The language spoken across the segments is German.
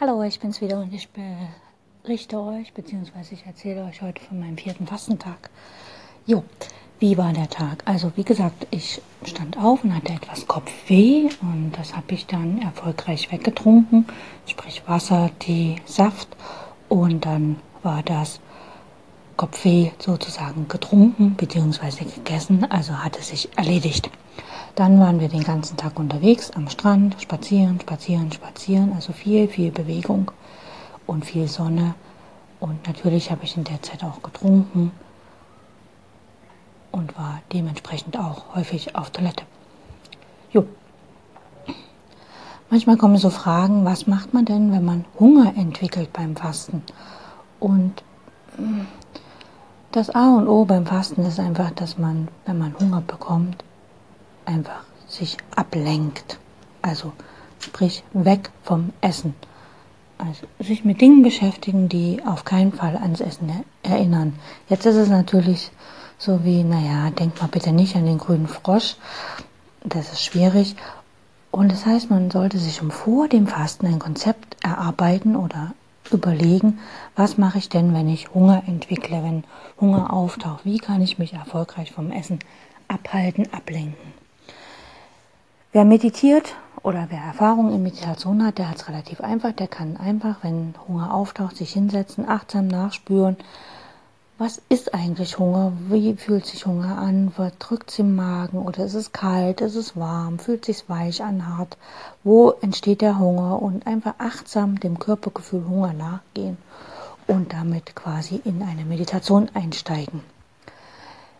Hallo, ich bin's wieder und ich berichte euch, beziehungsweise ich erzähle euch heute von meinem vierten Fastentag. Jo, wie war der Tag? Also, wie gesagt, ich stand auf und hatte etwas Kopfweh und das habe ich dann erfolgreich weggetrunken, sprich Wasser, Tee, Saft und dann war das Kopfweh sozusagen getrunken beziehungsweise gegessen, also hatte sich erledigt. Dann waren wir den ganzen Tag unterwegs am Strand, spazieren, spazieren, spazieren, also viel, viel Bewegung und viel Sonne. Und natürlich habe ich in der Zeit auch getrunken und war dementsprechend auch häufig auf Toilette. Jo. Manchmal kommen so Fragen, was macht man denn, wenn man Hunger entwickelt beim Fasten? Und hm, das A und O beim Fasten ist einfach, dass man, wenn man Hunger bekommt, einfach sich ablenkt. Also sprich weg vom Essen. Also sich mit Dingen beschäftigen, die auf keinen Fall ans Essen erinnern. Jetzt ist es natürlich so wie, naja, denk mal bitte nicht an den grünen Frosch. Das ist schwierig. Und das heißt, man sollte sich schon vor dem Fasten ein Konzept erarbeiten oder überlegen, was mache ich denn, wenn ich Hunger entwickle, wenn Hunger auftaucht? Wie kann ich mich erfolgreich vom Essen abhalten, ablenken? Wer meditiert oder wer Erfahrung in Meditation hat, der hat es relativ einfach. Der kann einfach, wenn Hunger auftaucht, sich hinsetzen, achtsam nachspüren. Was ist eigentlich Hunger? Wie fühlt sich Hunger an? Was drückt es im Magen? Oder ist es kalt? Ist es warm? Fühlt sich weich an, hart? Wo entsteht der Hunger? Und einfach achtsam dem Körpergefühl Hunger nachgehen und damit quasi in eine Meditation einsteigen.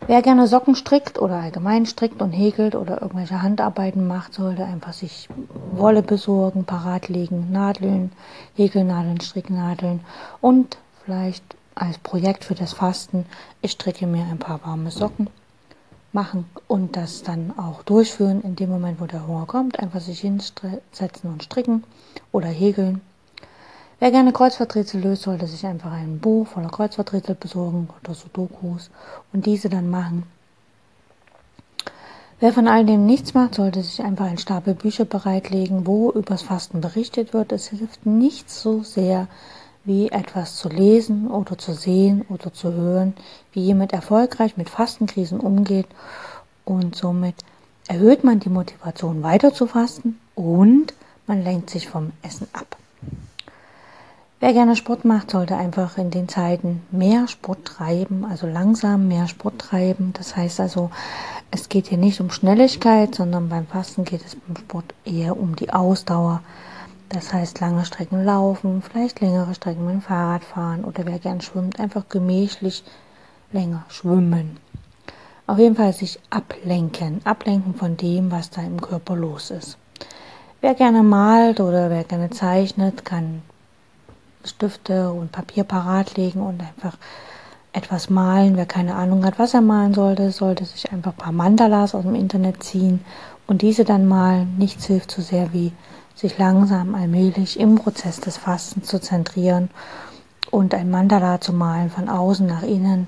Wer gerne Socken strickt oder allgemein strickt und häkelt oder irgendwelche Handarbeiten macht, sollte einfach sich Wolle besorgen, parat legen, Nadeln, Häkelnadeln, Stricknadeln und vielleicht als Projekt für das Fasten, ich stricke mir ein paar warme Socken machen und das dann auch durchführen in dem Moment, wo der Hunger kommt, einfach sich hinsetzen und stricken oder häkeln Wer gerne Kreuzworträtsel löst, sollte sich einfach ein Buch voller Kreuzworträtsel besorgen oder Sudokus und diese dann machen. Wer von all dem nichts macht, sollte sich einfach einen Stapel Bücher bereitlegen, wo übers Fasten berichtet wird. Es hilft nicht so sehr, wie etwas zu lesen oder zu sehen oder zu hören, wie jemand erfolgreich mit Fastenkrisen umgeht und somit erhöht man die Motivation weiter zu fasten und man lenkt sich vom Essen ab. Wer gerne Sport macht, sollte einfach in den Zeiten mehr Sport treiben, also langsam mehr Sport treiben. Das heißt also, es geht hier nicht um Schnelligkeit, sondern beim Fasten geht es beim Sport eher um die Ausdauer. Das heißt, lange Strecken laufen, vielleicht längere Strecken mit dem Fahrrad fahren oder wer gern schwimmt, einfach gemächlich länger schwimmen. Auf jeden Fall sich ablenken, ablenken von dem, was da im Körper los ist. Wer gerne malt oder wer gerne zeichnet, kann Stifte und Papier parat legen und einfach etwas malen. Wer keine Ahnung hat, was er malen sollte, sollte sich einfach ein paar Mandalas aus dem Internet ziehen und diese dann malen. Nichts hilft so sehr wie sich langsam allmählich im Prozess des Fastens zu zentrieren und ein Mandala zu malen von außen nach innen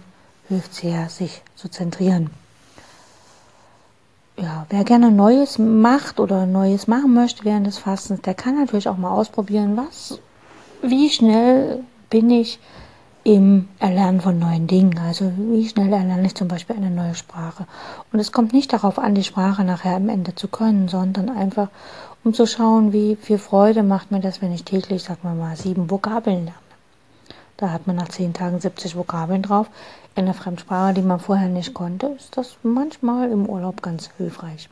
hilft sehr, sich zu zentrieren. Ja, wer gerne Neues macht oder Neues machen möchte während des Fastens, der kann natürlich auch mal ausprobieren, was wie schnell bin ich im Erlernen von neuen Dingen. Also wie schnell erlerne ich zum Beispiel eine neue Sprache. Und es kommt nicht darauf an, die Sprache nachher am Ende zu können, sondern einfach um zu schauen, wie viel Freude macht mir das, wenn ich täglich, sagen wir mal, sieben Vokabeln lerne. Da hat man nach zehn Tagen 70 Vokabeln drauf. In einer Fremdsprache, die man vorher nicht konnte, ist das manchmal im Urlaub ganz hilfreich.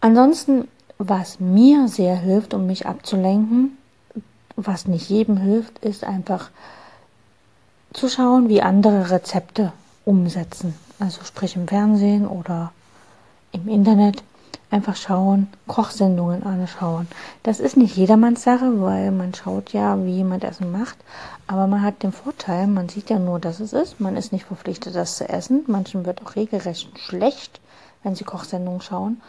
Ansonsten, was mir sehr hilft, um mich abzulenken, was nicht jedem hilft, ist einfach zu schauen, wie andere Rezepte umsetzen. Also sprich im Fernsehen oder im Internet einfach schauen, Kochsendungen anschauen. Das ist nicht jedermanns Sache, weil man schaut ja, wie jemand Essen macht. Aber man hat den Vorteil, man sieht ja nur, dass es ist. Man ist nicht verpflichtet, das zu essen. Manchen wird auch regelrecht schlecht, wenn sie Kochsendungen schauen.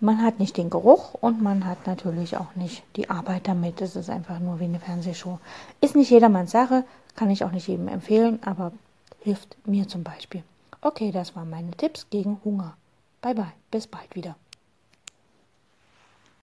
Man hat nicht den Geruch und man hat natürlich auch nicht die Arbeit damit. Es ist einfach nur wie eine Fernsehshow. Ist nicht jedermanns Sache, kann ich auch nicht jedem empfehlen, aber hilft mir zum Beispiel. Okay, das waren meine Tipps gegen Hunger. Bye bye, bis bald wieder.